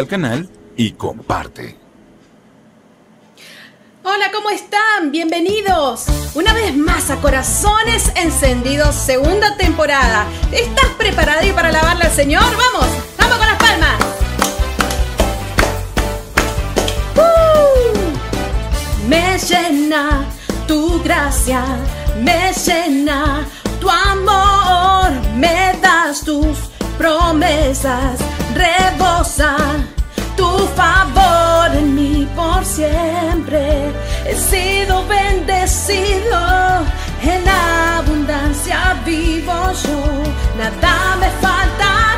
al canal y comparte. Hola, ¿cómo están? Bienvenidos una vez más a Corazones Encendidos, segunda temporada. ¿Estás preparado para alabarle al Señor? ¡Vamos! ¡Vamos con las palmas! ¡Uh! Me llena tu gracia, me llena tu amor, me das tus promesas, rebosa tu favor en mí por siempre. He sido bendecido, en abundancia vivo yo, nada me faltará.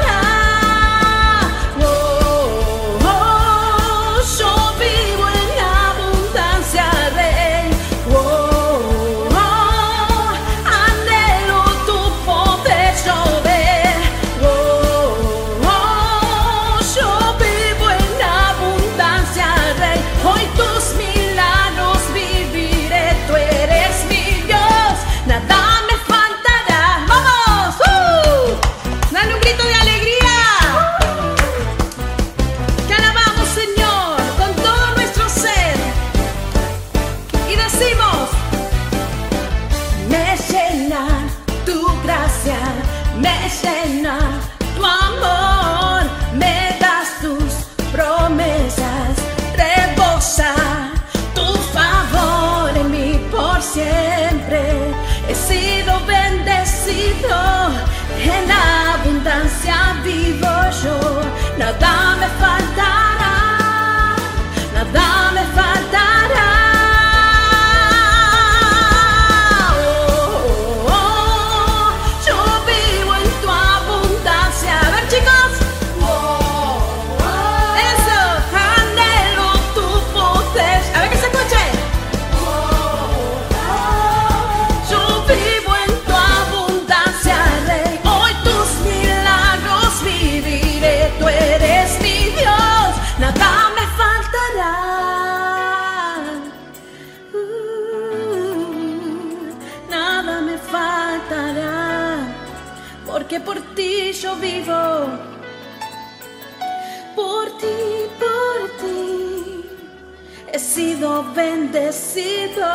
Bendecido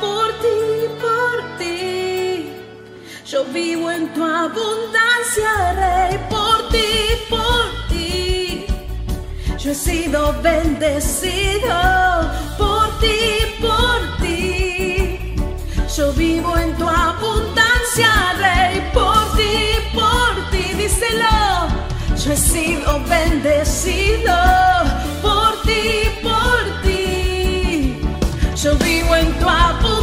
por ti, por ti. Yo vivo en tu abundancia, Rey, por ti, por ti. Yo he sido bendecido por ti, por ti. Yo vivo en tu abundancia, Rey, por ti, por ti. Díselo. Yo he sido bendecido por ti, vivo en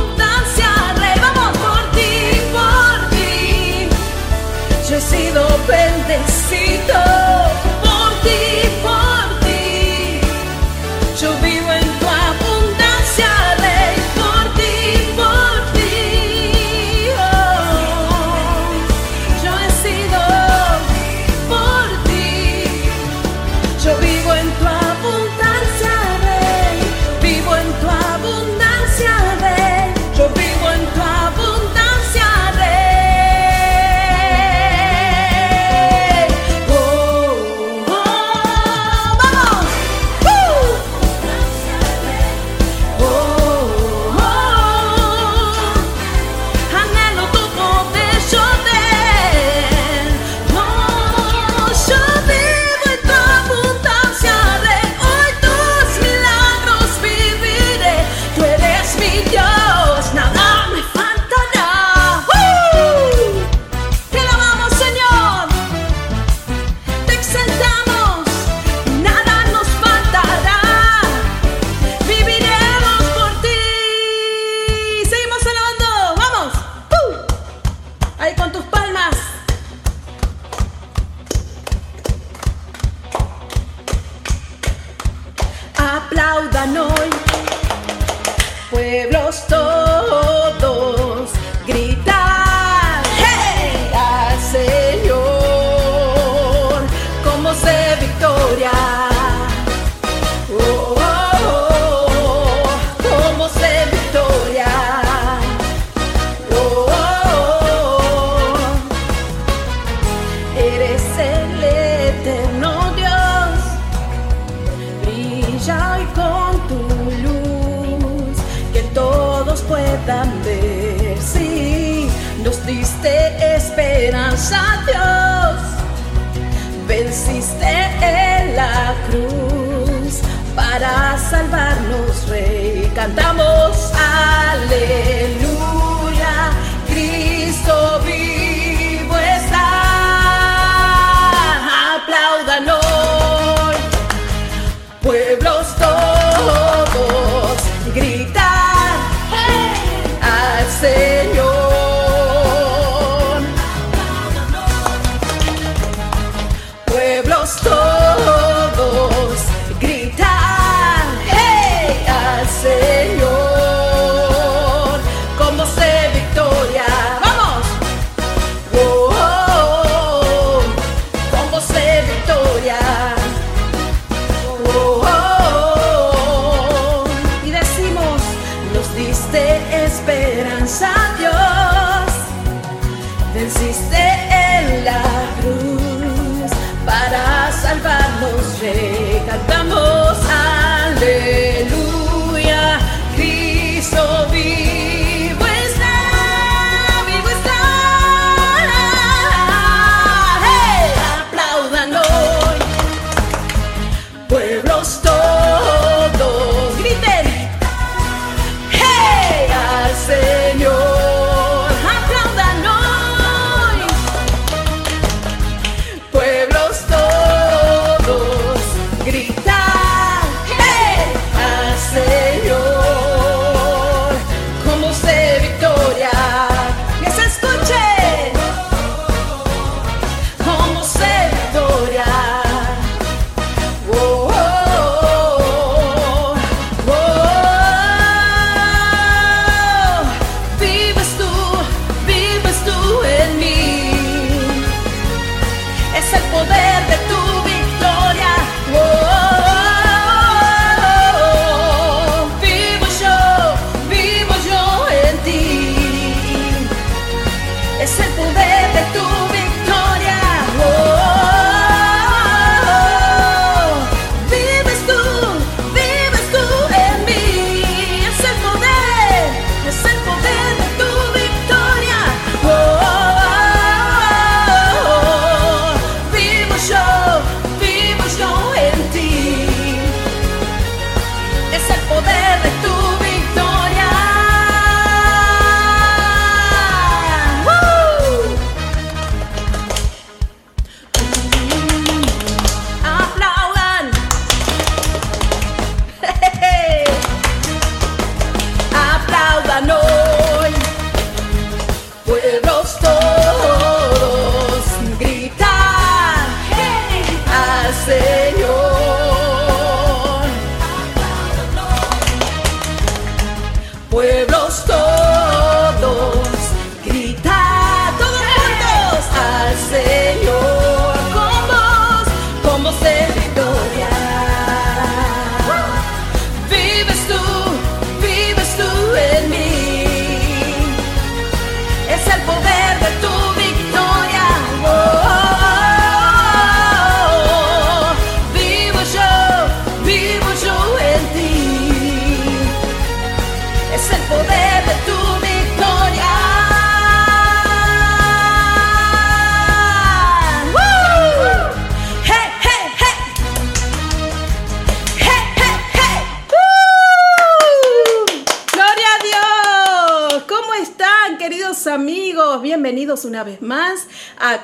el eterno Dios. Brilla hoy con tu luz, que todos puedan ver. Sí, nos diste esperanza, Dios. Venciste en la cruz para salvarnos, Rey. Cantamos aleluya.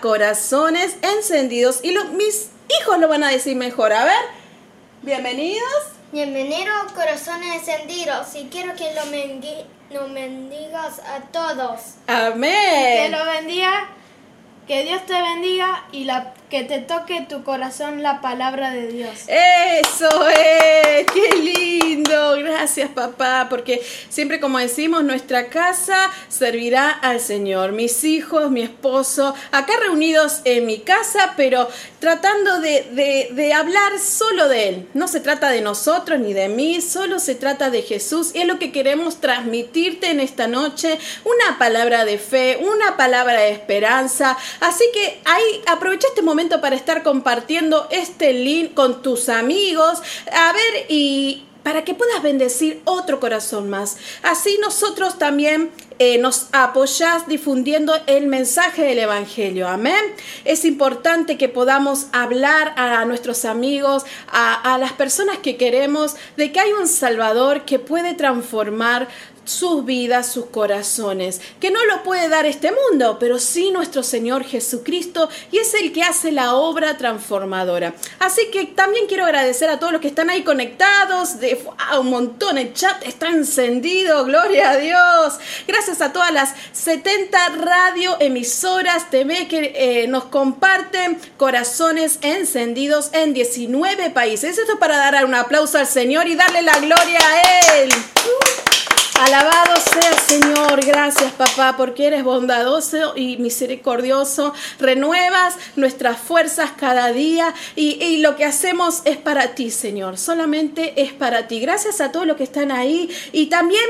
Corazones Encendidos. Y lo- mis hijos lo van a decir mejor. A ver, bienvenidos. Bienvenido corazones encendidos y quiero que lo, mengui- lo bendigas a todos. Que Amén. lo bendiga, que Dios te bendiga y la, que te toque tu corazón la palabra de Dios. Eso es, qué lindo. Gracias papá, porque siempre como decimos, nuestra casa servirá al Señor. Mis hijos, mi esposo, acá reunidos en mi casa, pero tratando de, de- hablar solo de Él. No se trata de nosotros ni de mí, solo se trata de Jesús. Y es lo que queremos transmitirte en esta noche, una palabra de fe, una palabra de esperanza. Así que ahí aprovecha este momento para estar compartiendo este link con tus amigos. A ver, y para que puedas bendecir otro corazón más. Así nosotros también eh, nos apoyás difundiendo el mensaje del Evangelio. Amén. Es importante que podamos hablar a nuestros amigos, a las personas que queremos, de que hay un Salvador que puede transformar sus vidas, sus corazones, que no lo puede dar este mundo, pero sí nuestro Señor Jesucristo y es el que hace la obra transformadora. Así que también quiero agradecer a todos los que están ahí conectados, de un montón, el chat está encendido, gloria a Dios. Gracias a todas las 70 radio emisoras TV que eh, nos comparten corazones encendidos en 19 países. Esto es para dar un aplauso al Señor y darle la gloria a Él. Alabado sea Señor, gracias papá, porque eres bondadoso y misericordioso. Renuevas nuestras fuerzas cada día y, lo que hacemos es para ti, Señor. Solamente es para ti. Gracias a todos los que están ahí y también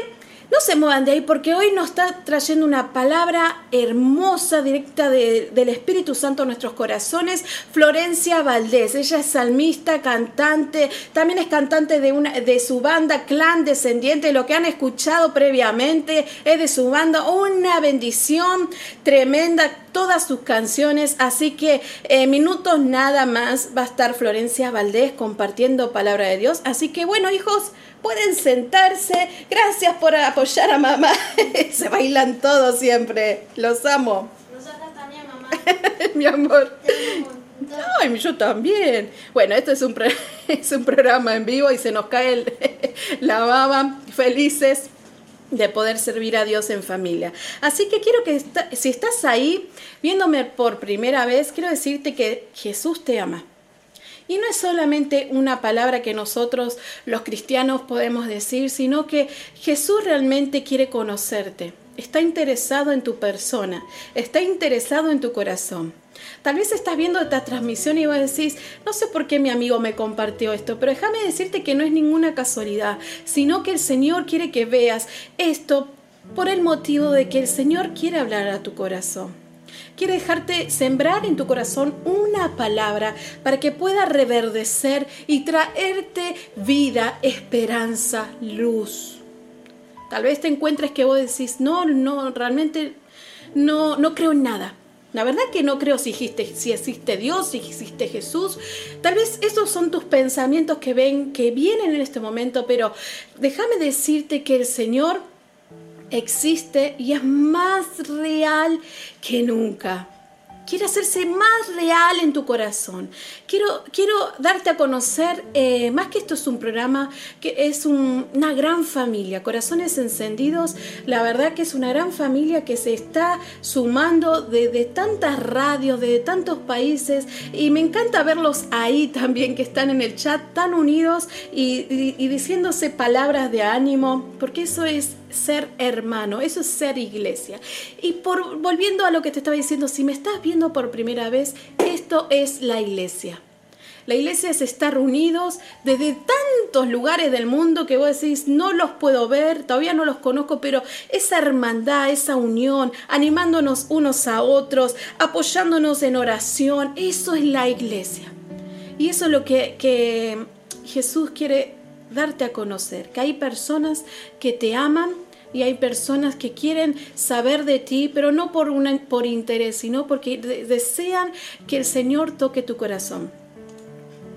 no se muevan de ahí porque hoy nos está trayendo una palabra hermosa, directa del Espíritu Santo a nuestros corazones. Florencia Valdés, ella es salmista, cantante, también es cantante de, una, de su banda Clan Descendiente, lo que han escuchado previamente es de su banda, una bendición tremenda, todas sus canciones, así que en minutos nada más va a estar Florencia Valdés compartiendo palabra de Dios. Así que bueno, hijos, pueden sentarse. Gracias por apoyar a mamá. Se bailan todos siempre. Los amo. Nosotros también, mamá. Mi amor. Ay, yo también. Bueno, esto es un, es un programa en vivo y se nos cae el, la baba. Felices de poder servir a Dios en familia. Así que quiero que si estás ahí viéndome por primera vez, quiero decirte que Jesús te ama. Y no es solamente una palabra que nosotros los cristianos podemos decir, sino que Jesús realmente quiere conocerte. Está interesado en tu persona, está interesado en tu corazón. Tal vez estás viendo esta transmisión y vos decís, no sé por qué mi amigo me compartió esto, pero déjame decirte que no es ninguna casualidad, sino que el Señor quiere que veas esto por el motivo de que el Señor quiere hablar a tu corazón quiere dejarte sembrar en tu corazón una palabra para que pueda reverdecer y traerte vida, esperanza, luz. Tal vez te encuentres que vos decís, no, no, realmente no, no creo en nada. La verdad que no creo si, existe, si existe Dios, si existe Jesús. Tal vez esos son tus pensamientos que ven, que vienen en este momento, pero déjame decirte que el Señor existe y es más real que nunca. Quiere hacerse más real en tu corazón. Quiero, quiero darte a conocer, eh, más que esto es un programa, que es una gran familia, Corazones Encendidos. La verdad que es una gran familia que se está sumando de, de tantas radios, de tantos países. Y me encanta verlos ahí también, que están en el chat tan unidos y diciéndose palabras de ánimo, porque eso es ser hermano, eso es ser iglesia. Y por volviendo a lo que te estaba diciendo, si me estás viendo por primera vez, esto es la iglesia. La iglesia es estar unidos desde tantos lugares del mundo que vos decís, no los puedo ver, todavía no los conozco, pero esa hermandad, esa unión, animándonos unos a otros, apoyándonos en oración, eso es la iglesia. Y eso es lo que, que Jesús quiere darte a conocer, que hay personas que te aman y hay personas que quieren saber de ti, pero no por, por interés, sino porque desean que el Señor toque tu corazón.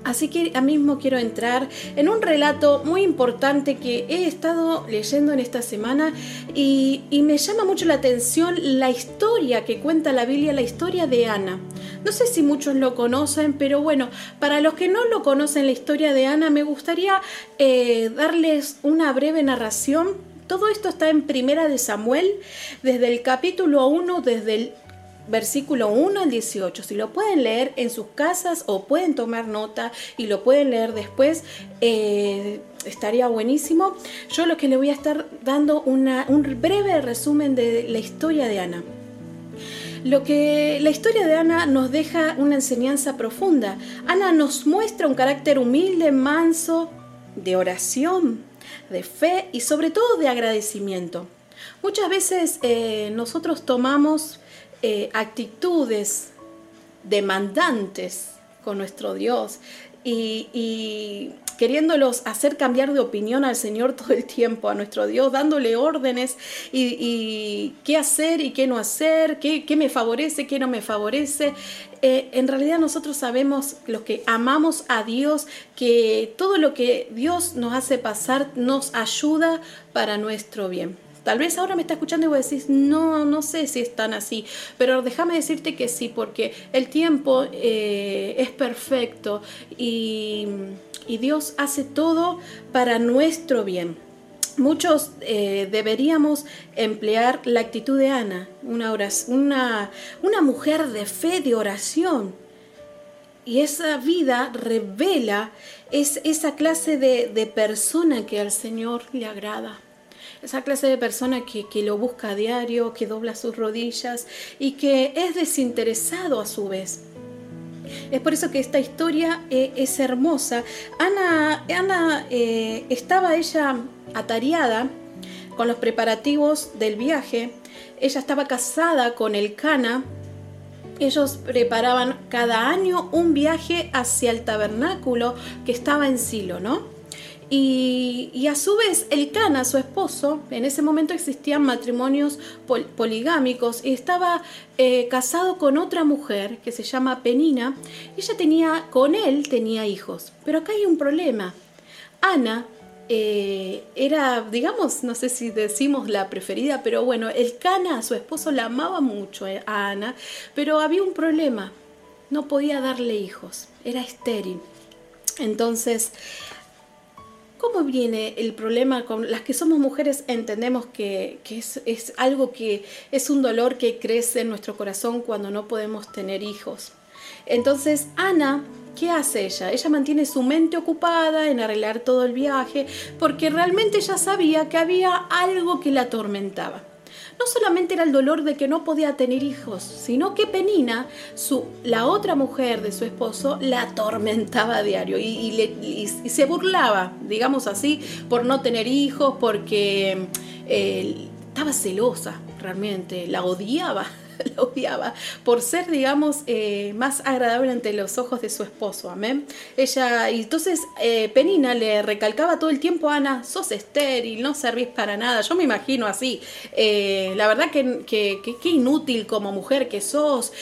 Así que a mismo quiero entrar en un relato muy importante que he estado leyendo en esta semana y, y, me llama mucho la atención la historia que cuenta la Biblia, la historia de Ana. No sé si muchos lo conocen, pero bueno, para los que no lo conocen la historia de Ana, me gustaría eh, darles una breve narración todo esto está en Primera de Samuel, desde el capítulo 1, desde el versículo 1 al 18. Si lo pueden leer en sus casas o pueden tomar nota y lo pueden leer después, eh, estaría buenísimo. Yo lo que le voy a estar dando una, un breve resumen de la historia de Ana. Lo que la historia de Ana nos deja una enseñanza profunda. Ana nos muestra un carácter humilde, manso, de oración, de fe y sobre todo de agradecimiento. Muchas veces eh, nosotros tomamos eh, actitudes demandantes con nuestro Dios y, y, queriéndolos hacer cambiar de opinión al Señor todo el tiempo, a nuestro Dios, dándole órdenes y, qué hacer y qué no hacer, qué, me favorece, qué no me favorece. Eh, en realidad nosotros sabemos, los que amamos a Dios, que todo lo que Dios nos hace pasar nos ayuda para nuestro bien. Tal vez ahora me está escuchando y vos decís, no, no sé si es tan así, pero déjame decirte que sí, porque el tiempo eh, es perfecto y, Dios hace todo para nuestro bien. Muchos eh, deberíamos emplear la actitud de Ana, una, una, una mujer de fe, de oración. Y esa vida revela es esa clase de, de persona que al Señor le agrada esa clase de persona que, lo busca a diario, que dobla sus rodillas y que es desinteresado a su vez. Es por eso que esta historia eh, es hermosa. Ana, Ana eh, estaba ella atareada con los preparativos del viaje. Ella estaba casada con el Cana. Ellos preparaban cada año un viaje hacia el tabernáculo que estaba en Silo, ¿no? Y, a su vez, el Cana, su esposo, en ese momento existían matrimonios poligámicos y estaba eh, casado con otra mujer que se llama Penina. Ella tenía, con él tenía hijos. Pero acá hay un problema. Ana eh, era, digamos, no sé si decimos la preferida, pero bueno, el Cana, su esposo, la amaba mucho eh, a Ana, pero había un problema. No podía darle hijos, era estéril. Entonces, ¿Cómo viene el problema con las que somos mujeres? Entendemos que, es, algo que es un dolor que crece en nuestro corazón cuando no podemos tener hijos. Entonces, Ana, ¿qué hace ella? Ella mantiene su mente ocupada en arreglar todo el viaje porque realmente ella sabía que había algo que la atormentaba no solamente era el dolor de que no podía tener hijos, sino que Penina, su, la otra mujer de su esposo, la atormentaba a diario y, se burlaba, digamos así, por no tener hijos, porque eh, estaba celosa realmente, la odiaba. la odiaba por ser, digamos, eh, más agradable ante los ojos de su esposo. Amén. Ella, y entonces eh, Penina le recalcaba todo el tiempo Ana, sos estéril, no servís para nada. Yo me imagino así. Eh, la verdad que, que, inútil como mujer que sos,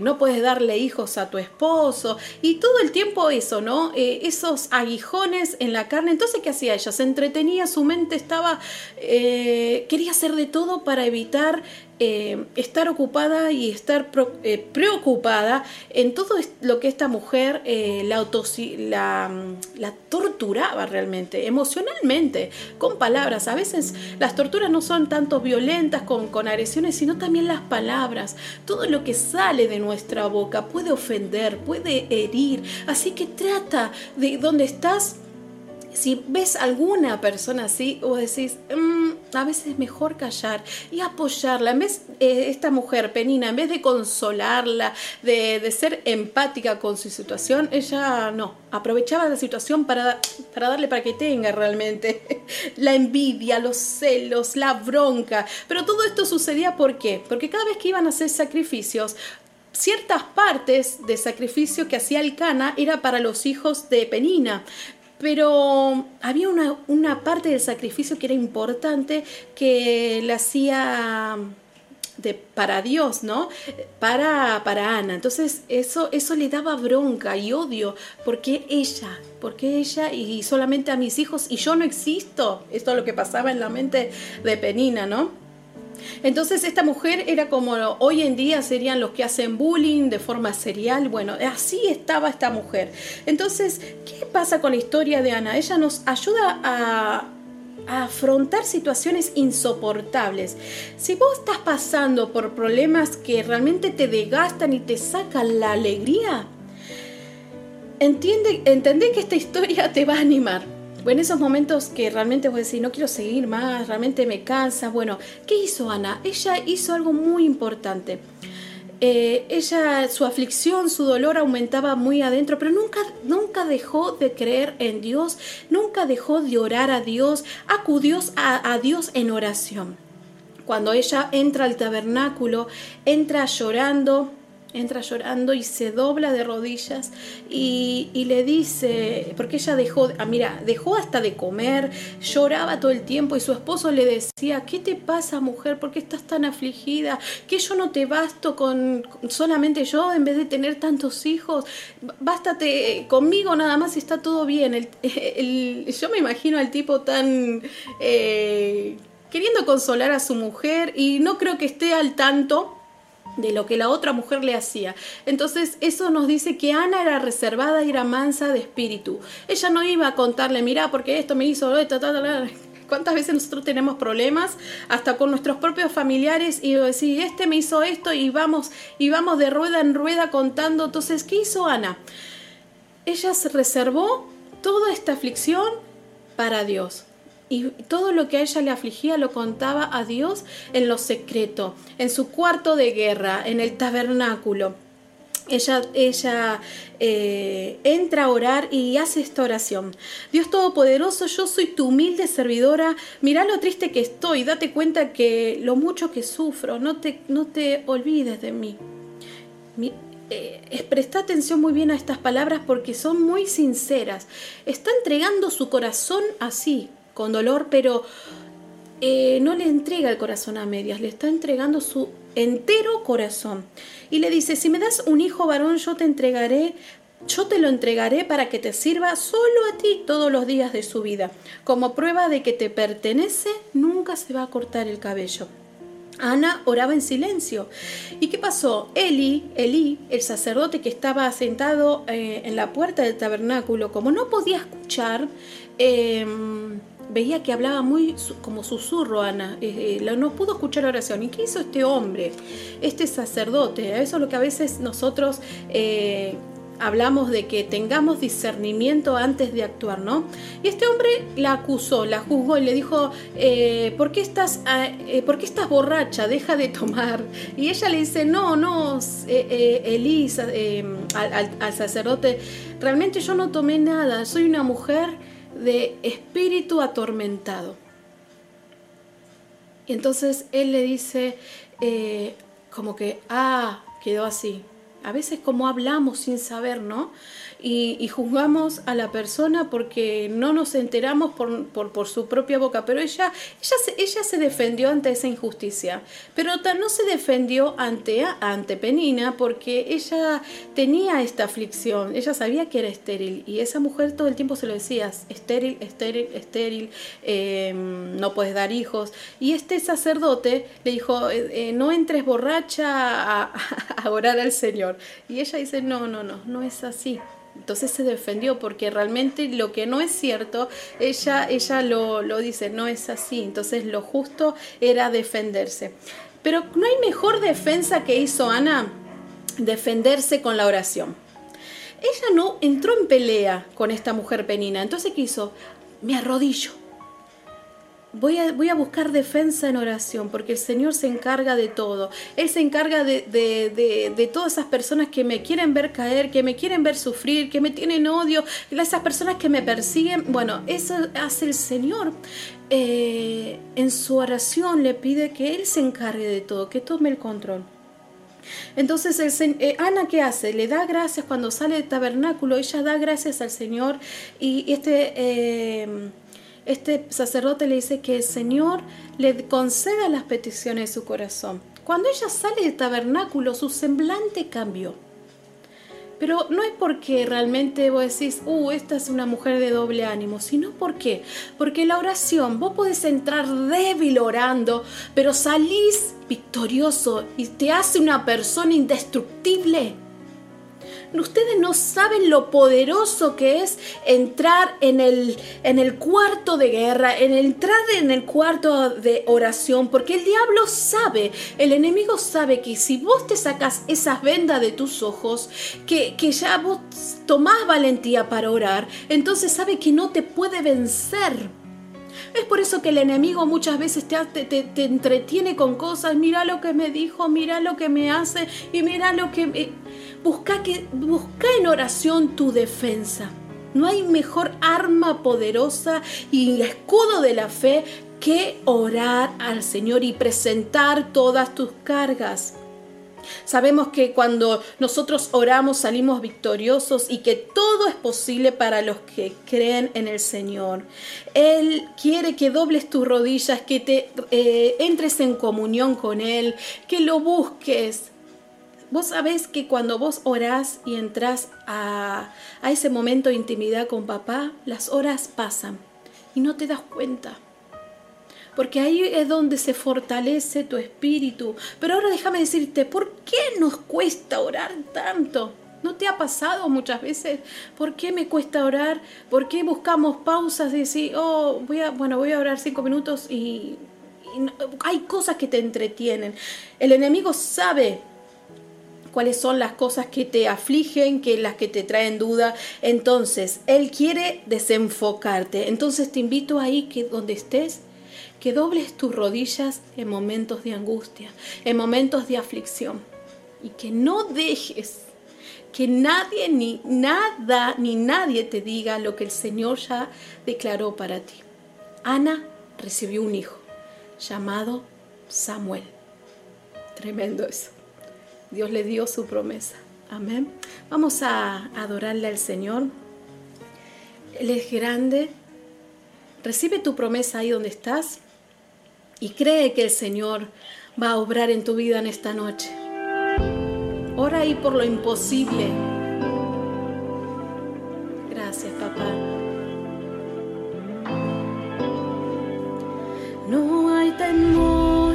no puedes darle hijos a tu esposo. Y todo el tiempo eso, ¿no? esos aguijones en la carne. Entonces, ¿qué hacía ella? Se entretenía, su mente estaba, quería hacer de todo para evitar eh, estar ocupada y estar eh, preocupada en todo lo que esta mujer eh, la, la, mm, la, torturaba realmente, emocionalmente, con palabras. A veces las torturas no son tanto violentas con, con agresiones, sino también las palabras. Todo lo que sale de nuestra boca puede ofender, puede herir. Así que trata de donde estás si ves alguna persona así, o decís, mm, a veces es mejor callar y apoyarla. En vez, eh, esta mujer, Penina, en vez de consolarla, de, ser empática con su situación, ella no, aprovechaba la situación para, para darle para que tenga realmente la envidia, los celos, la bronca. Pero todo esto sucedía ¿por qué? Porque cada vez que iban a hacer sacrificios, ciertas partes de sacrificio que hacía el Cana era para los hijos de Penina. Pero había una, parte del sacrificio que era importante que la hacía de, para Dios, ¿no? Para, para Ana. Entonces eso, eso le daba bronca y odio. porque ella? porque ella y solamente a mis hijos y yo no existo? Esto es lo que pasaba en la mente de Penina, ¿no? Entonces esta mujer era como hoy en día serían los que hacen bullying de forma serial. Bueno, así estaba esta mujer. Entonces, ¿qué pasa con la historia de Ana? Ella nos ayuda a, afrontar situaciones insoportables. Si vos estás pasando por problemas que realmente te desgastan y te sacan la alegría, entiende, entendé que esta historia te va a animar en esos momentos que realmente vos decís, no quiero seguir más, realmente me cansa. Bueno, ¿qué hizo Ana? Ella hizo algo muy importante. Eh, ella, su aflicción, su dolor aumentaba muy adentro, pero nunca, nunca dejó de creer en Dios, nunca dejó de orar a Dios, acudió a, a Dios en oración. Cuando ella entra al tabernáculo, entra llorando, entra llorando y se dobla de rodillas y, le dice, porque ella dejó, ah, mira, dejó hasta de comer, lloraba todo el tiempo y su esposo le decía, ¿qué te pasa mujer? ¿Por qué estás tan afligida? ¿Que yo no te basto con solamente yo en vez de tener tantos hijos? Bástate conmigo nada más está todo bien. El, yo me imagino al tipo tan... Eh, queriendo consolar a su mujer y no creo que esté al tanto de lo que la otra mujer le hacía. Entonces eso nos dice que Ana era reservada y era mansa de espíritu. Ella no iba a contarle, mira, porque esto me hizo... Esto, ¿Cuántas veces nosotros tenemos problemas hasta con nuestros propios familiares y decir, este me hizo esto y vamos, y vamos de rueda en rueda contando? Entonces, ¿qué hizo Ana? Ella se reservó toda esta aflicción para Dios y todo lo que a ella le afligía lo contaba a Dios en lo secreto, en su cuarto de guerra, en el tabernáculo. Ella, ella eh, entra a orar y hace esta oración. Dios Todopoderoso, yo soy tu humilde servidora. Mira lo triste que estoy. Date cuenta que lo mucho que sufro. No te, no te olvides de mí. Eh, presta atención muy bien a estas palabras porque son muy sinceras. Está entregando su corazón así, con dolor, pero eh, no le entrega el corazón a medias, le está entregando su entero corazón. Y le dice, si me das un hijo varón, yo te entregaré, yo te lo entregaré para que te sirva solo a ti todos los días de su vida. Como prueba de que te pertenece, nunca se va a cortar el cabello. Ana oraba en silencio. ¿Y qué pasó? Eli, Eli, el sacerdote que estaba sentado eh, en la puerta del tabernáculo, como no podía escuchar, eh, veía que hablaba muy como susurro Ana, eh, eh, no pudo escuchar la oración. ¿Y qué hizo este hombre, este sacerdote? Eso es lo que a veces nosotros eh, hablamos de que tengamos discernimiento antes de actuar, ¿no? Y este hombre la acusó, la juzgó y le dijo, ¿por, qué estás, ¿por qué estás borracha? Deja de tomar. Y ella le dice, no, no, Elisa, al sacerdote, realmente yo no tomé nada, soy una mujer de espíritu atormentado. Y entonces él le dice, eh, como que, ah, quedó así. A veces como hablamos sin saber, ¿no? Y, juzgamos a la persona porque no nos enteramos por, por, su propia boca. Pero ella, ella, se, ella se defendió ante esa injusticia. Pero no se defendió ante, ante Penina porque ella tenía esta aflicción. Ella sabía que era estéril y esa mujer todo el tiempo se lo decía, estéril, estéril, estéril, em, no puedes dar hijos. Y este sacerdote le dijo, eh, eh, no entres borracha a, a orar al Señor. Y ella dice, no, no, no, no es así. Entonces se defendió porque realmente lo que no es cierto, ella, ella lo, lo dice, no es así. Entonces lo justo era defenderse. Pero no hay mejor defensa que hizo Ana, defenderse con la oración. Ella no entró en pelea con esta mujer penina. Entonces, ¿qué hizo? Me arrodillo Voy a, voy a, buscar defensa en oración, porque el Señor se encarga de todo. Él se encarga de, de, de, todas esas personas que me quieren ver caer, que me quieren ver sufrir, que me tienen odio, esas personas que me persiguen. Bueno, eso hace el Señor. Eh, en su oración le pide que Él se encargue de todo, que tome el control. Entonces, el, eh, Ana, ¿qué hace? Le da gracias cuando sale del tabernáculo, ella da gracias al Señor y este... Eh, este sacerdote le dice que el Señor le conceda las peticiones de su corazón. Cuando ella sale del tabernáculo, su semblante cambió. Pero no es porque realmente vos decís, uh, esta es una mujer de doble ánimo, sino porque, porque la oración, vos podés entrar débil orando, pero salís victorioso y te hace una persona indestructible. Ustedes no saben lo poderoso que es entrar en el, en el cuarto de guerra, en entrar en el cuarto de oración, porque el diablo sabe, el enemigo sabe que si vos te sacas esas vendas de tus ojos, que, que ya vos tomás valentía para orar, entonces sabe que no te puede vencer. Es por eso que el enemigo muchas veces te, te, te, entretiene con cosas, mira lo que me dijo, mira lo que me hace y mira lo que... Busca, que, busca en oración tu defensa. No hay mejor arma poderosa y escudo de la fe que orar al Señor y presentar todas tus cargas. Sabemos que cuando nosotros oramos salimos victoriosos y que todo es posible para los que creen en el Señor. Él quiere que dobles tus rodillas, que te eh, entres en comunión con Él, que lo busques. Vos sabés que cuando vos orás y entras a, a ese momento de intimidad con papá, las horas pasan y no te das cuenta porque ahí es donde se fortalece tu espíritu. Pero ahora déjame decirte, ¿por qué nos cuesta orar tanto? ¿No te ha pasado muchas veces? ¿Por qué me cuesta orar? ¿Por qué buscamos pausas y decir, oh, voy a, bueno, voy a orar cinco minutos y, hay cosas que te entretienen? El enemigo sabe cuáles son las cosas que te afligen, que las que te traen duda. Entonces, Él quiere desenfocarte. Entonces te invito ahí que donde estés, que dobles tus rodillas en momentos de angustia, en momentos de aflicción y que no dejes que nadie ni nada ni nadie te diga lo que el Señor ya declaró para ti. Ana recibió un hijo llamado Samuel. Tremendo eso. Dios le dio su promesa. Amén. Vamos a adorarle al Señor. Él es grande. Recibe tu promesa ahí donde estás y cree que el Señor va a obrar en tu vida en esta noche. Ora ahí por lo imposible. Gracias, papá. No hay temor,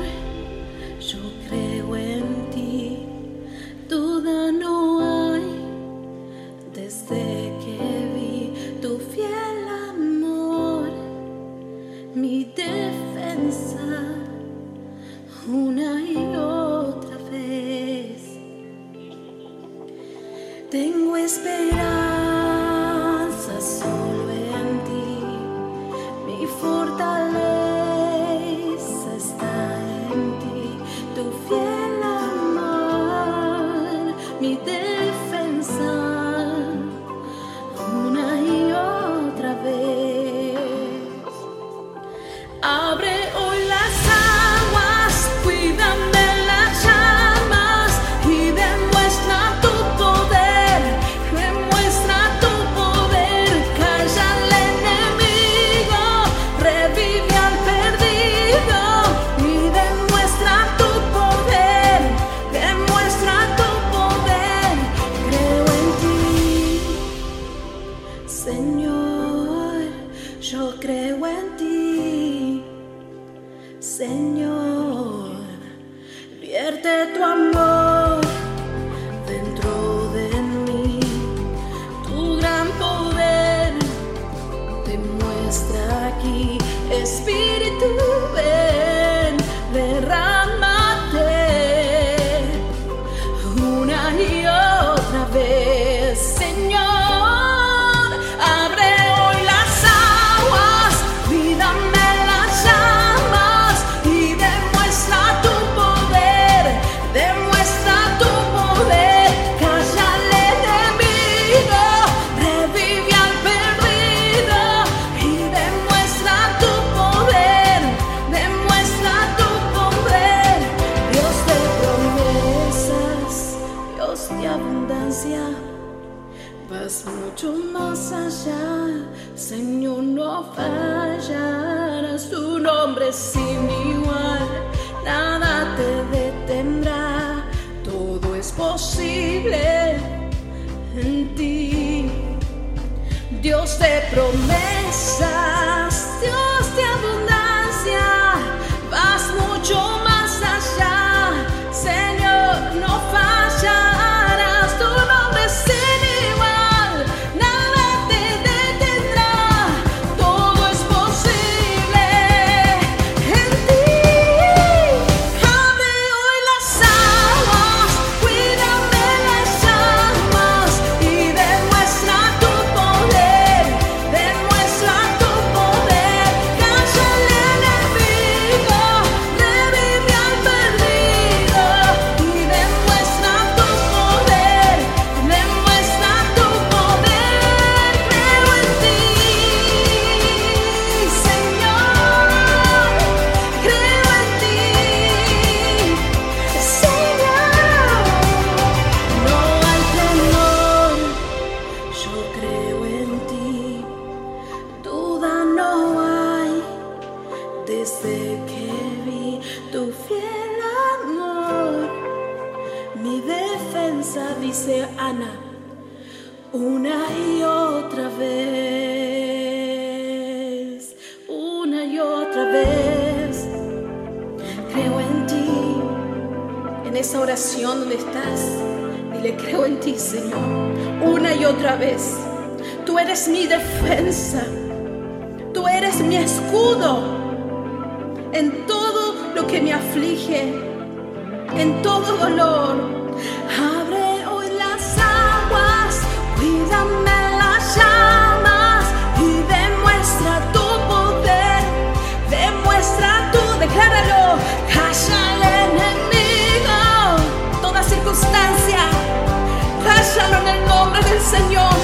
esa oración donde estás. Dile, creo en ti, Señor, una y otra vez. Tú eres mi defensa. Tú eres mi escudo en todo lo que me aflige, en todo dolor. Señor.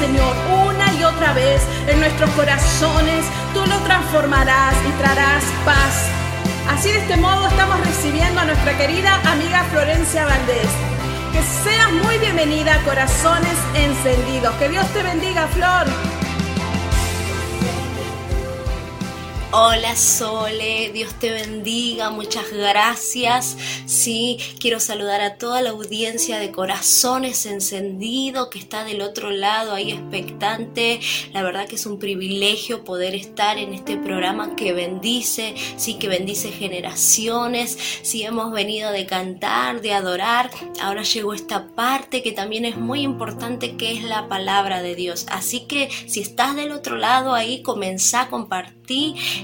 Señor, una y otra vez en nuestros corazones. Tú lo transformarás y traerás paz. Así de este modo estamos recibiendo a nuestra querida amiga Florencia Valdés. Que seas muy bienvenida Corazones Encendidos. Que Dios te bendiga, Flor. Hola Sole, Dios te bendiga, muchas gracias. Sí, quiero saludar a toda la audiencia de Corazones Encendidos que está del otro lado ahí expectante. La verdad que es un privilegio poder estar en este programa que bendice, sí, que bendice generaciones. Sí, hemos venido de cantar, de adorar. Ahora llegó esta parte que también es muy importante que es la palabra de Dios. Así que si estás del otro lado ahí, comenzá a compartir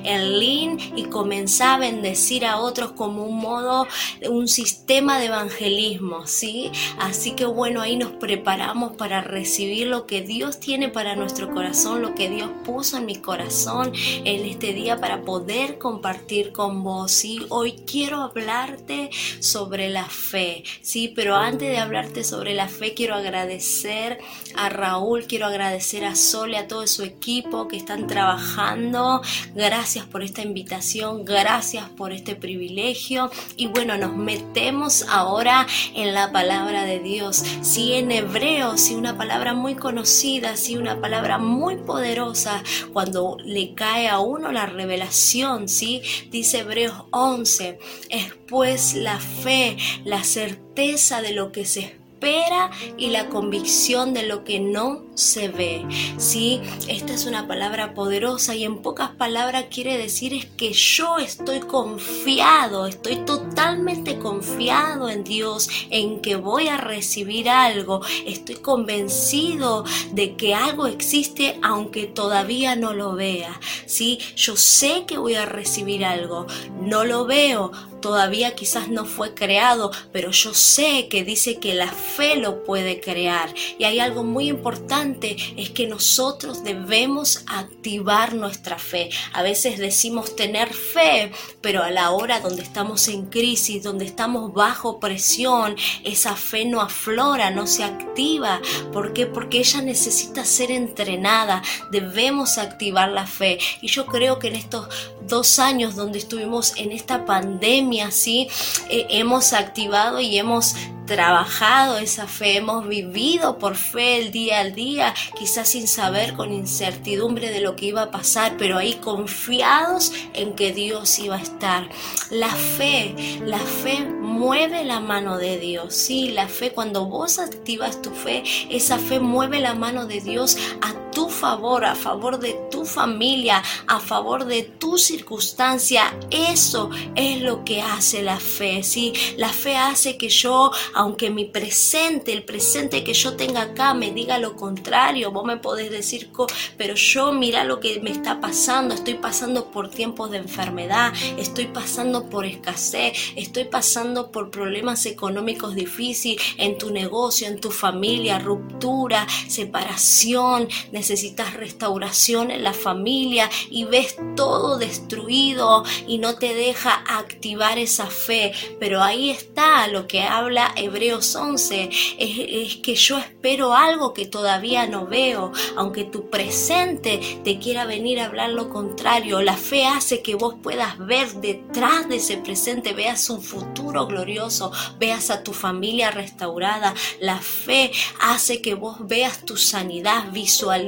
el link y comenzá a bendecir a otros como un modo, un sistema de evangelismo, ¿sí? Así que bueno, ahí nos preparamos para recibir lo que Dios tiene para nuestro corazón, lo que Dios puso en mi corazón en este día para poder compartir con vos, ¿sí? Hoy quiero hablarte sobre la fe, ¿sí? Pero antes de hablarte sobre la fe, quiero agradecer a Raúl, quiero agradecer a Sole, a todo su equipo que están trabajando. Gracias por esta invitación, gracias por este privilegio. Y bueno, nos metemos ahora en la palabra de Dios. Sí, en hebreo, sí, una palabra muy conocida, sí, una palabra muy poderosa cuando le cae a uno la revelación, sí, dice Hebreos 11, es pues la fe, la certeza de lo que se espera espera y la convicción de lo que no se ve. Sí, esta es una palabra poderosa y en pocas palabras quiere decir es que yo estoy confiado, estoy totalmente confiado en Dios, en que voy a recibir algo, estoy convencido de que algo existe aunque todavía no lo vea. Sí, yo sé que voy a recibir algo, no lo veo, todavía quizás no fue creado, pero yo sé que dice que la fe lo puede crear. Y hay algo muy importante, es que nosotros debemos activar nuestra fe. A veces decimos tener fe, pero a la hora donde estamos en crisis, donde estamos bajo presión, esa fe no aflora, no se activa. ¿Por qué? Porque ella necesita ser entrenada. Debemos activar la fe. Y yo creo que en estos dos años donde estuvimos en esta pandemia, ¿sí? Eh, hemos activado y hemos trabajado esa fe, hemos vivido por fe el día al día, quizás sin saber, con incertidumbre de lo que iba a pasar, pero ahí confiados en que Dios iba a estar. La fe, la fe mueve la mano de Dios, sí, la fe, cuando vos activas tu fe, esa fe mueve la mano de Dios a tu favor, a favor de tu familia, a favor de tu circunstancia. Eso es lo que hace la fe, ¿sí? La fe hace que yo aunque mi presente, el presente que yo tenga acá me diga lo contrario, vos me podés decir, pero yo mira lo que me está pasando, estoy pasando por tiempos de enfermedad, estoy pasando por escasez, estoy pasando por problemas económicos difíciles en tu negocio, en tu familia, ruptura, separación, necesitas restauración en la familia y ves todo destruido y no te deja activar esa fe, pero ahí está lo que habla Hebreos 11, es, que yo espero algo que todavía no veo, aunque tu presente te quiera venir a hablar lo contrario. La fe hace que vos puedas ver detrás de ese presente, veas un futuro glorioso, veas a tu familia restaurada. La fe hace que vos veas tu sanidad,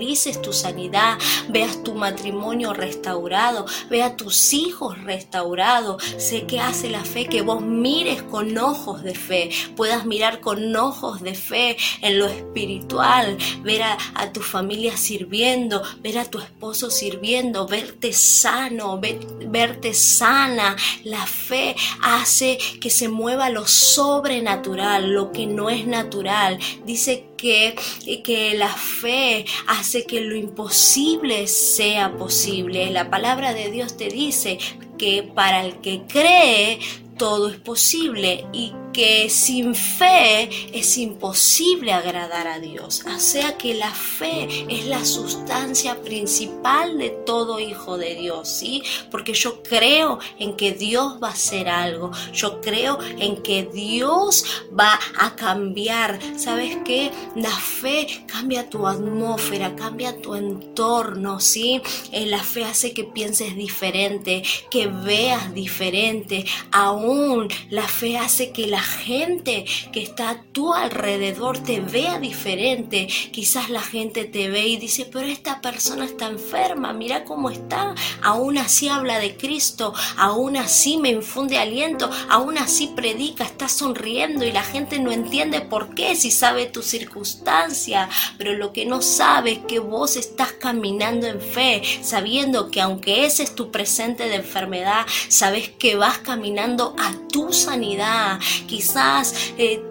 visualices tu sanidad, veas tu matrimonio restaurado, veas tus hijos restaurados. Sé que hace la fe que vos mires con ojos de fe, puedas mirar con ojos de fe en lo espiritual, ver a, tu familia sirviendo, ver a tu esposo sirviendo, verte sano, verte sana. La fe hace que se mueva lo sobrenatural, lo que no es natural. Dice que, que, la fe hace que lo imposible sea posible. La palabra de Dios te dice que para el que cree todo es posible y que sin fe es imposible agradar a Dios. O sea que la fe es la sustancia principal de todo hijo de Dios, ¿sí? Porque yo creo en que Dios va a hacer algo. Yo creo en que Dios va a cambiar. ¿Sabes qué? La fe cambia tu atmósfera, cambia tu entorno, ¿sí? Eh, la fe hace que pienses diferente, que veas diferente. Aún la fe hace que la gente que está a tu alrededor te vea diferente. Quizás la gente te ve y dice, pero esta persona está enferma, mira cómo está. Aún así habla de Cristo, aún así me infunde aliento, aún así predica, está sonriendo y la gente no entiende por qué si sabe tu circunstancia. Pero lo que no sabe es que vos estás caminando en fe, sabiendo que aunque ese es tu presente de enfermedad, sabes que vas caminando a tu sanidad. Quizás eh,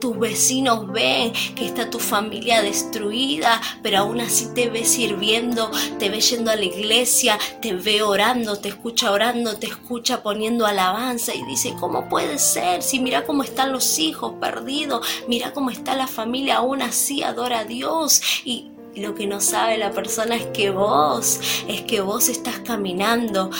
tus vecinos ven que está tu familia destruida, pero aún así te ve sirviendo, te ve yendo a la iglesia, te ve orando, te escucha orando, te escucha poniendo alabanza y dice, ¿cómo puede ser? Si mira cómo están los hijos perdidos, mira cómo está la familia, aún así adora a Dios y lo que no sabe la persona es que vos, es que vos estás caminando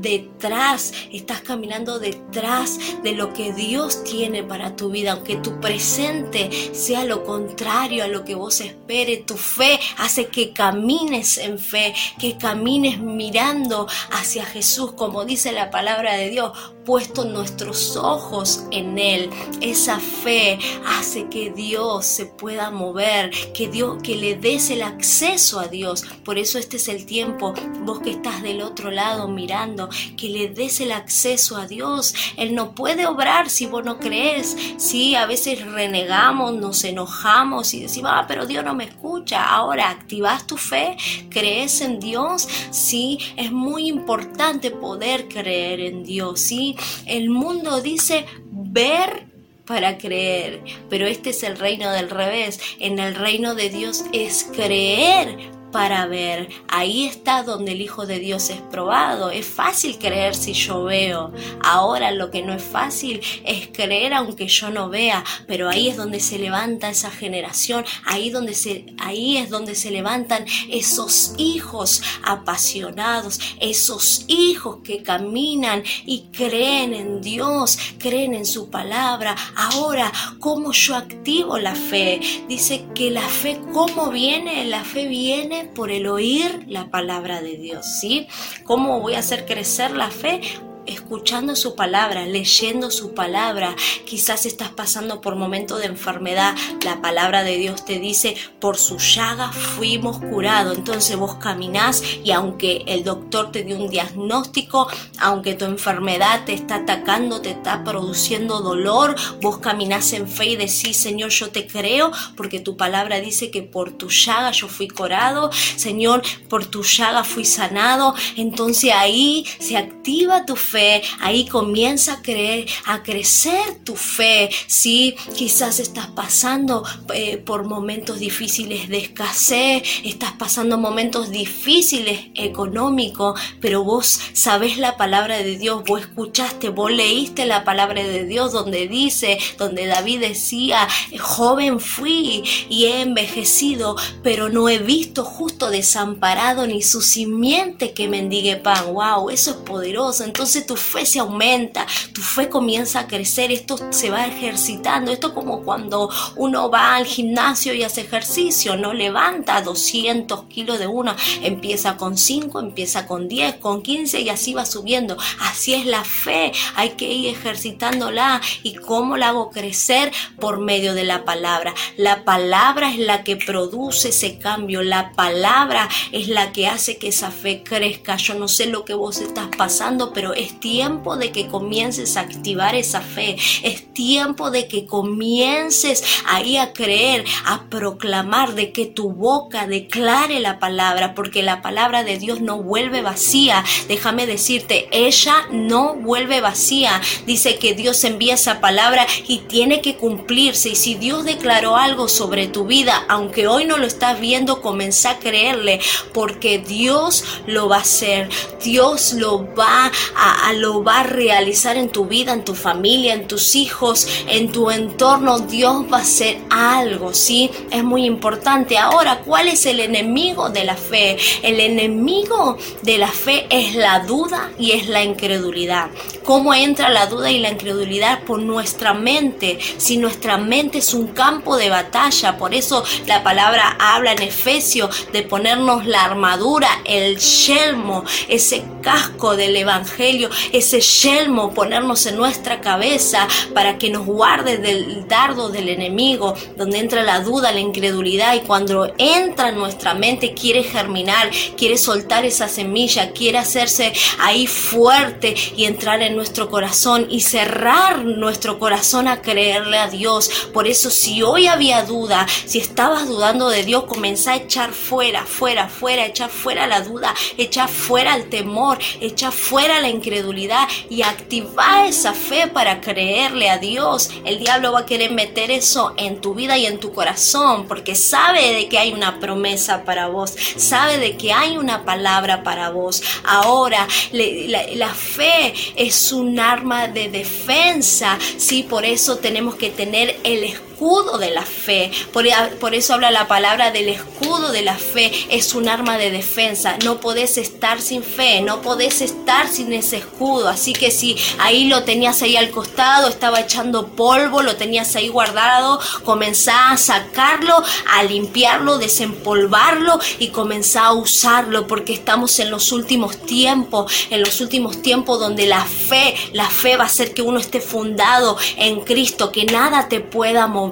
detrás, estás caminando detrás de lo que Dios tiene para tu vida, aunque tu presente sea lo contrario a lo que vos esperes, tu fe hace que camines en fe, que camines mirando hacia Jesús, como dice la palabra de Dios puesto nuestros ojos en Él. Esa fe hace que Dios se pueda mover, que Dios, que le des el acceso a Dios. Por eso este es el tiempo, vos que estás del otro lado mirando, que le des el acceso a Dios. Él no puede obrar si vos no crees. Sí, a veces renegamos, nos enojamos y decimos, ah, pero Dios no me escucha. Ahora activas tu fe, crees en Dios. Sí, es muy importante poder creer en Dios. Sí, el mundo dice ver para creer, pero este es el reino del revés. En el reino de Dios es creer para ver. Ahí está donde el Hijo de Dios es probado. Es fácil creer si yo veo. Ahora lo que no es fácil es creer aunque yo no vea. Pero ahí es donde se levanta esa generación. Ahí, donde se, ahí es donde se levantan esos hijos apasionados. Esos hijos que caminan y creen en Dios. Creen en su palabra. Ahora, ¿cómo yo activo la fe? Dice que la fe, ¿cómo viene? La fe viene por el oír la palabra de Dios, ¿sí? ¿Cómo voy a hacer crecer la fe? Escuchando su palabra, leyendo su palabra. Quizás estás pasando por momentos de enfermedad. La palabra de Dios te dice, por su llaga fuimos curados. Entonces vos caminás y aunque el doctor te dio un diagnóstico, aunque tu enfermedad te está atacando, te está produciendo dolor, vos caminás en fe y decís, Señor, yo te creo porque tu palabra dice que por tu llaga yo fui curado. Señor, por tu llaga fui sanado. Entonces ahí se activa tu fe ahí comienza a creer, a crecer tu fe. Si quizás estás pasando eh, por momentos difíciles de escasez, estás pasando momentos difíciles económicos, pero vos sabés la palabra de Dios, vos escuchaste, vos leíste la palabra de Dios donde dice, donde David decía, joven fui y he envejecido, pero no he visto justo desamparado ni su simiente que mendigue pan. Wow, eso es poderoso. Entonces tu fe se aumenta, tu fe comienza a crecer, esto se va ejercitando, esto como cuando uno va al gimnasio y hace ejercicio, no levanta 200 kilos de uno, empieza con 5, empieza con 10, con 15 y así va subiendo. Así es la fe, hay que ir ejercitándola y cómo la hago crecer por medio de la palabra. La palabra es la que produce ese cambio, la palabra es la que hace que esa fe crezca. Yo no sé lo que vos estás pasando, pero es tiempo de que comiences a activar esa fe. Es tiempo de que comiences ahí a creer, a proclamar, de que tu boca declare la palabra, porque la palabra de Dios no vuelve vacía. Déjame decirte, ella no vuelve vacía. Dice que Dios envía esa palabra y tiene que cumplirse. Y si Dios declaró algo sobre tu vida, aunque hoy no lo estás viendo, comienza a creerle, porque Dios lo va a hacer. Dios lo va a, lo va a realizar en tu vida, en tu familia, en tus hijos, en tu entorno. Dios va a hacer algo, ¿sí? Es muy importante. Ahora, ¿cuál es el enemigo de la fe? El enemigo de la fe es la duda y es la incredulidad. ¿Cómo entra la duda y la incredulidad? Por nuestra mente. Si nuestra mente es un campo de batalla, por eso la palabra habla en Efesio de ponernos la armadura, el yelmo, ese casco del Evangelio, ese yelmo, ponernos en nuestra cabeza para que nos guarde del dardo del enemigo, donde entra la duda, la incredulidad y cuando entra en nuestra mente quiere germinar, quiere soltar esa semilla, quiere hacerse ahí fuerte y entrar en nuestro corazón y cerrar nuestro corazón a creerle a Dios. Por eso si hoy había duda, si estabas dudando de Dios, comenzá a echar fuera, fuera, fuera, echar fuera la duda, echar fuera el temor, echar fuera la incredulidad y activar esa fe para creerle a Dios. El diablo va a querer meter eso en tu vida y en tu corazón porque sabe de que hay una promesa para vos, sabe de que hay una palabra para vos. Ahora, la, fe es un arma de defensa, sí, por eso tenemos que tener el escudo escudo de la fe. Por, eso habla la palabra del escudo de la fe. Es un arma de defensa. No podés estar sin fe, no podés estar sin ese escudo. Así que si ahí lo tenías ahí al costado, estaba echando polvo, lo tenías ahí guardado, comenzá a sacarlo, a limpiarlo, desempolvarlo y comenzá a usarlo porque estamos en los últimos tiempos, en los últimos tiempos donde la fe, la fe va a hacer que uno esté fundado en Cristo, que nada te pueda mover.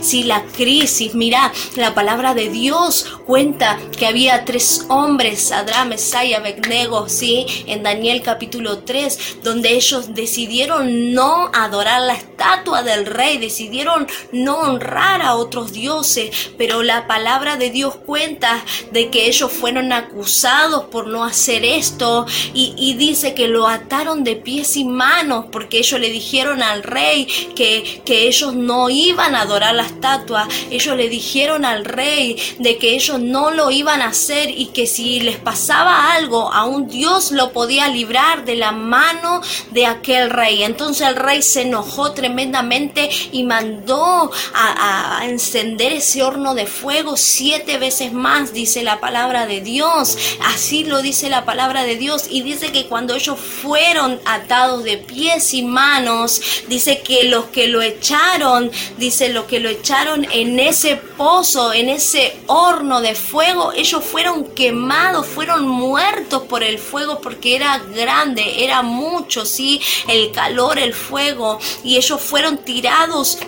Si la crisis, mira, la palabra de Dios cuenta que había tres hombres, Sadra, Mesaya, Abednego, sí, en Daniel capítulo 3, donde ellos decidieron no adorar la estatua del rey, decidieron no honrar a otros dioses, pero la palabra de Dios cuenta de que ellos fueron acusados por no hacer esto y, y dice que lo ataron de pies y manos porque ellos le dijeron al rey que, que ellos no iban a adorar la estatua, ellos le dijeron al rey de que ellos no lo iban a hacer y que si les pasaba algo, aún Dios lo podía librar de la mano de aquel rey. Entonces el rey se enojó tremendamente y mandó a, a encender ese horno de fuego siete veces más, dice la palabra de Dios. Así lo dice la palabra de Dios y dice que cuando ellos fueron atados de pies y manos, dice que los que lo echaron, dice lo que lo echaron en ese pozo, en ese horno de fuego, ellos fueron quemados, fueron muertos por el fuego porque era grande, era mucho, sí, el calor, el fuego, y ellos fueron tirados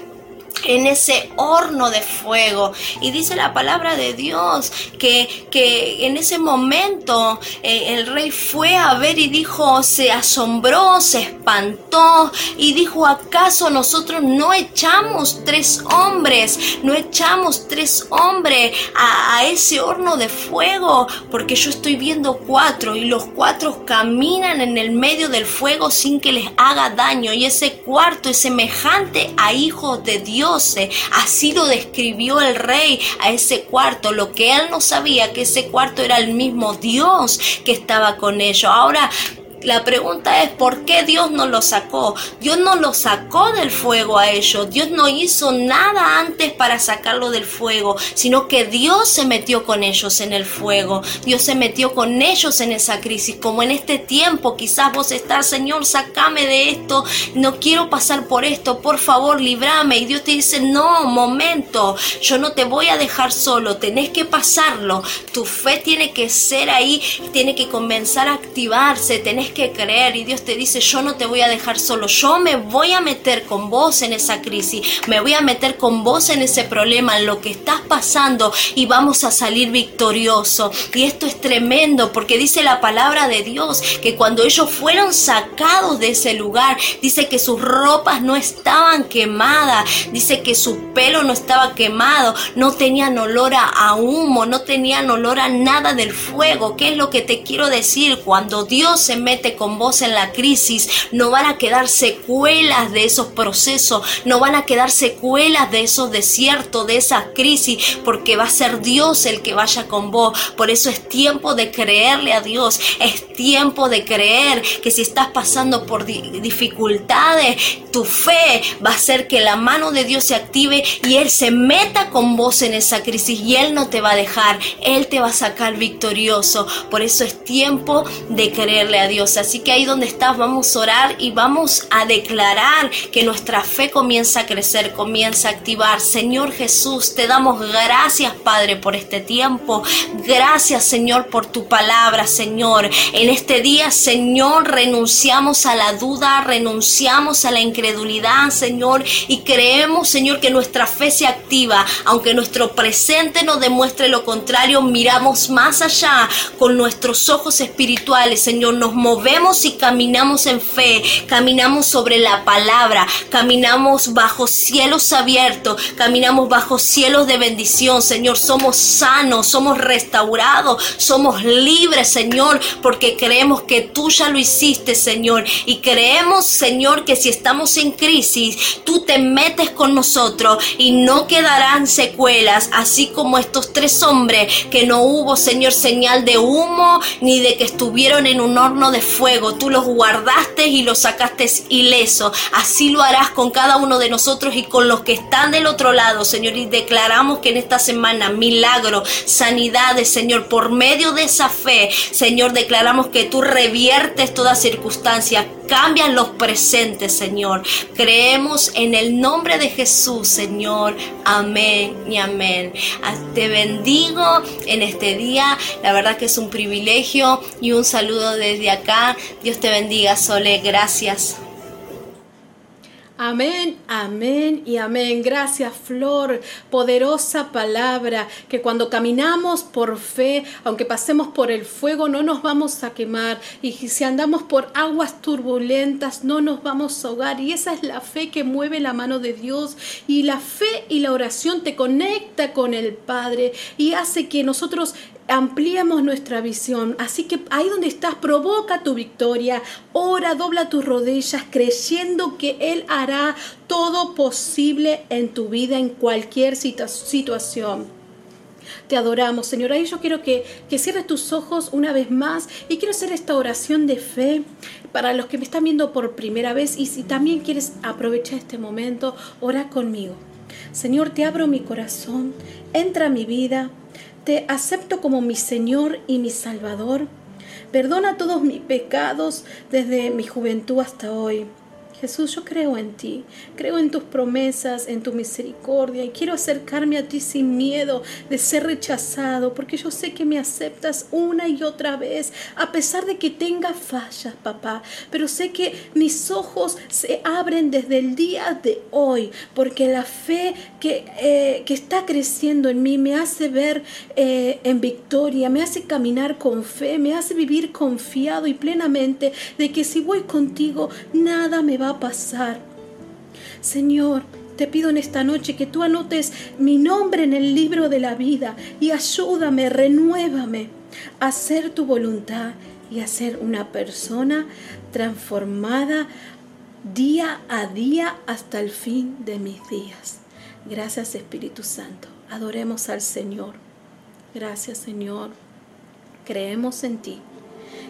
en ese horno de fuego. Y dice la palabra de Dios que, que en ese momento eh, el rey fue a ver y dijo, se asombró, se espantó y dijo, ¿acaso nosotros no echamos tres hombres, no echamos tres hombres a, a ese horno de fuego? Porque yo estoy viendo cuatro y los cuatro caminan en el medio del fuego sin que les haga daño y ese cuarto es semejante a hijos de Dios Así lo describió el rey a ese cuarto. Lo que él no sabía que ese cuarto era el mismo Dios que estaba con ellos. Ahora la pregunta es, ¿por qué Dios no lo sacó? Dios no lo sacó del fuego a ellos. Dios no hizo nada antes para sacarlo del fuego, sino que Dios se metió con ellos en el fuego. Dios se metió con ellos en esa crisis. Como en este tiempo, quizás vos estás, Señor, sacame de esto. No quiero pasar por esto. Por favor, librame. Y Dios te dice, no, momento. Yo no te voy a dejar solo. Tenés que pasarlo. Tu fe tiene que ser ahí. Tiene que comenzar a activarse. Que creer y Dios te dice, yo no te voy a dejar solo, yo me voy a meter con vos en esa crisis, me voy a meter con vos en ese problema, en lo que estás pasando y vamos a salir victorioso. Y esto es tremendo porque dice la palabra de Dios que cuando ellos fueron sacados de ese lugar, dice que sus ropas no estaban quemadas, dice que su pelo no estaba quemado, no tenían olor a, humo, no tenían olor a nada del fuego. ¿Qué es lo que te quiero decir? Cuando Dios se mete con vos en la crisis, no van a quedar secuelas de esos procesos, no van a quedar secuelas de esos desiertos, de esa crisis, porque va a ser Dios el que vaya con vos. Por eso es tiempo de creerle a Dios, es tiempo de creer que si estás pasando por dificultades, tu fe va a hacer que la mano de Dios se active y Él se meta con vos en esa crisis y Él no te va a dejar, Él te va a sacar victorioso. Por eso es tiempo de creerle a Dios. Así que ahí donde estás vamos a orar y vamos a declarar que nuestra fe comienza a crecer, comienza a activar. Señor Jesús, te damos gracias Padre por este tiempo. Gracias Señor por tu palabra, Señor. En este día, Señor, renunciamos a la duda, renunciamos a la incredulidad, Señor, y creemos, Señor, que nuestra fe se activa. Aunque nuestro presente nos demuestre lo contrario, miramos más allá con nuestros ojos espirituales, Señor, nos movemos vemos y caminamos en fe, caminamos sobre la palabra, caminamos bajo cielos abiertos, caminamos bajo cielos de bendición, Señor. Somos sanos, somos restaurados, somos libres, Señor, porque creemos que tú ya lo hiciste, Señor. Y creemos, Señor, que si estamos en crisis, tú te metes con nosotros y no quedarán secuelas, así como estos tres hombres que no hubo, Señor, señal de humo ni de que estuvieron en un horno de fuego. Tú los guardaste y los sacaste ileso. Así lo harás con cada uno de nosotros y con los que están del otro lado, Señor. Y declaramos que en esta semana milagros, sanidades, Señor, por medio de esa fe, Señor, declaramos que tú reviertes toda circunstancia, cambian los presentes, Señor. Creemos en el nombre de Jesús, Señor. Amén y amén. Ah, te bendigo en este día. La verdad que es un privilegio y un saludo desde acá. Dios te bendiga, Sole. Gracias. Amén, amén y amén. Gracias, Flor. Poderosa palabra que cuando caminamos por fe, aunque pasemos por el fuego, no nos vamos a quemar. Y si andamos por aguas turbulentas, no nos vamos a ahogar. Y esa es la fe que mueve la mano de Dios. Y la fe y la oración te conecta con el Padre y hace que nosotros ampliemos nuestra visión. Así que ahí donde estás, provoca tu victoria, ora, dobla tus rodillas, creyendo que Él hará todo posible en tu vida, en cualquier situación. Te adoramos, Señor. Ahí yo quiero que, que cierres tus ojos una vez más y quiero hacer esta oración de fe para los que me están viendo por primera vez y si también quieres aprovechar este momento, ora conmigo. Señor, te abro mi corazón, entra a mi vida, te acepto como mi Señor y mi Salvador. Perdona todos mis pecados desde mi juventud hasta hoy. Jesús, yo creo en ti, creo en tus promesas, en tu misericordia y quiero acercarme a ti sin miedo de ser rechazado, porque yo sé que me aceptas una y otra vez, a pesar de que tenga fallas, papá, pero sé que mis ojos se abren desde el día de hoy, porque la fe que, eh, que está creciendo en mí me hace ver eh, en victoria, me hace caminar con fe, me hace vivir confiado y plenamente de que si voy contigo, nada me va a pasar. Señor, te pido en esta noche que tú anotes mi nombre en el libro de la vida y ayúdame, renuévame a hacer tu voluntad y a ser una persona transformada día a día hasta el fin de mis días. Gracias Espíritu Santo. Adoremos al Señor. Gracias Señor. Creemos en ti.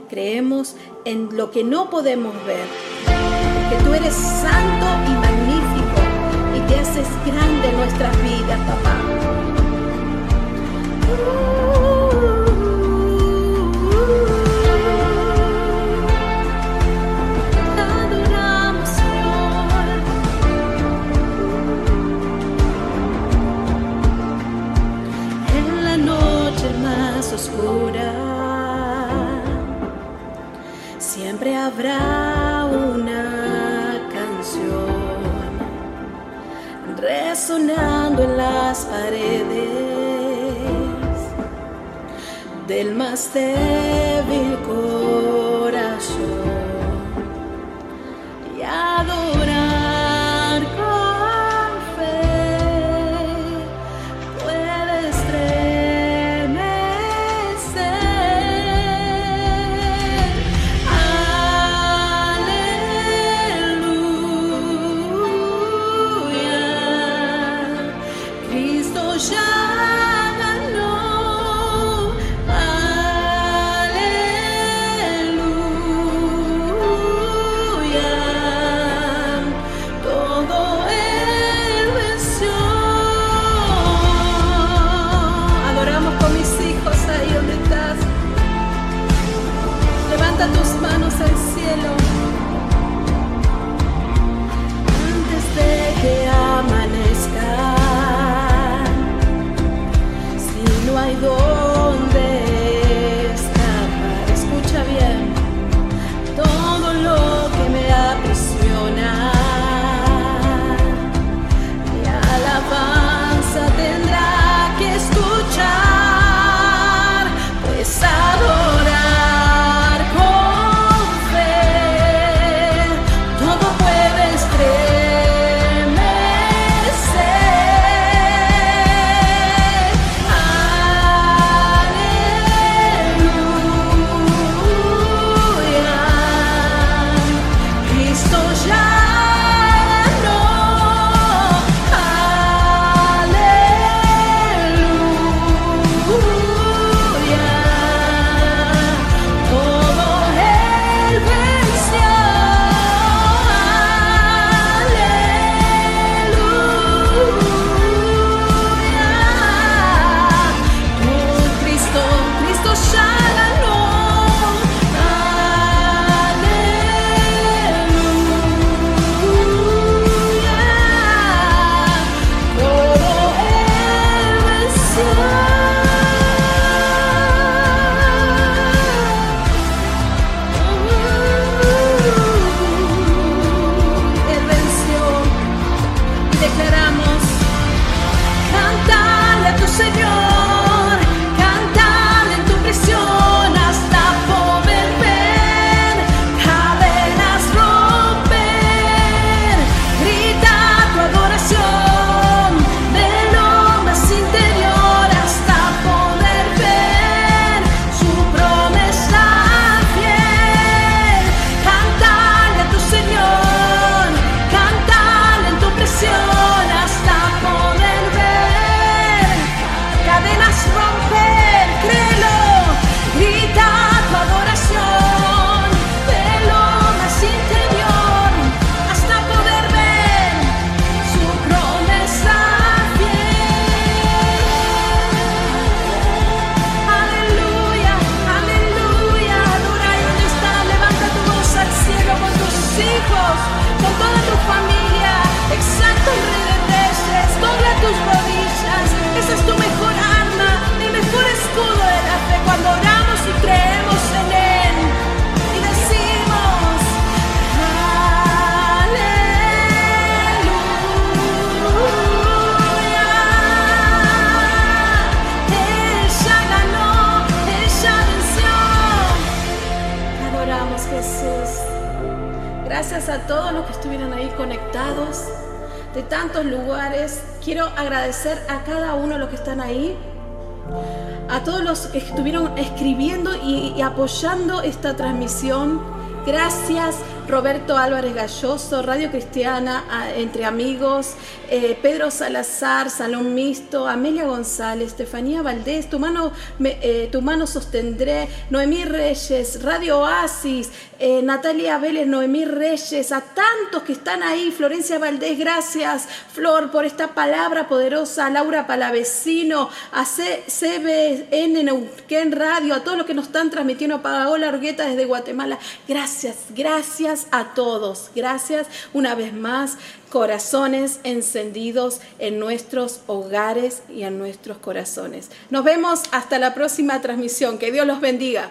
Creemos en lo que no podemos ver que tú eres santo y magnífico y te haces grande nuestras vidas, papá. Habrá una canción resonando en las paredes del más débil corazón Quiero agradecer a cada uno de los que están ahí, a todos los que estuvieron escribiendo y apoyando esta transmisión. Gracias Roberto Álvarez Galloso, Radio Cristiana, Entre Amigos, eh, Pedro Salazar, Salón Mixto, Amelia González, Estefanía Valdés, Tu mano, eh, tu mano sostendré, Noemí Reyes, Radio Oasis, eh, Natalia Vélez, Noemí Reyes, a tantos que están ahí, Florencia Valdés, gracias Flor por esta palabra poderosa, Laura Palavecino, a CBN Neuquén Radio, a todos los que nos están transmitiendo, Paola Argueta desde Guatemala, gracias, a todos. Gracias una vez más. Corazones encendidos en nuestros hogares y en nuestros corazones. Nos vemos hasta la próxima transmisión. Que Dios los bendiga.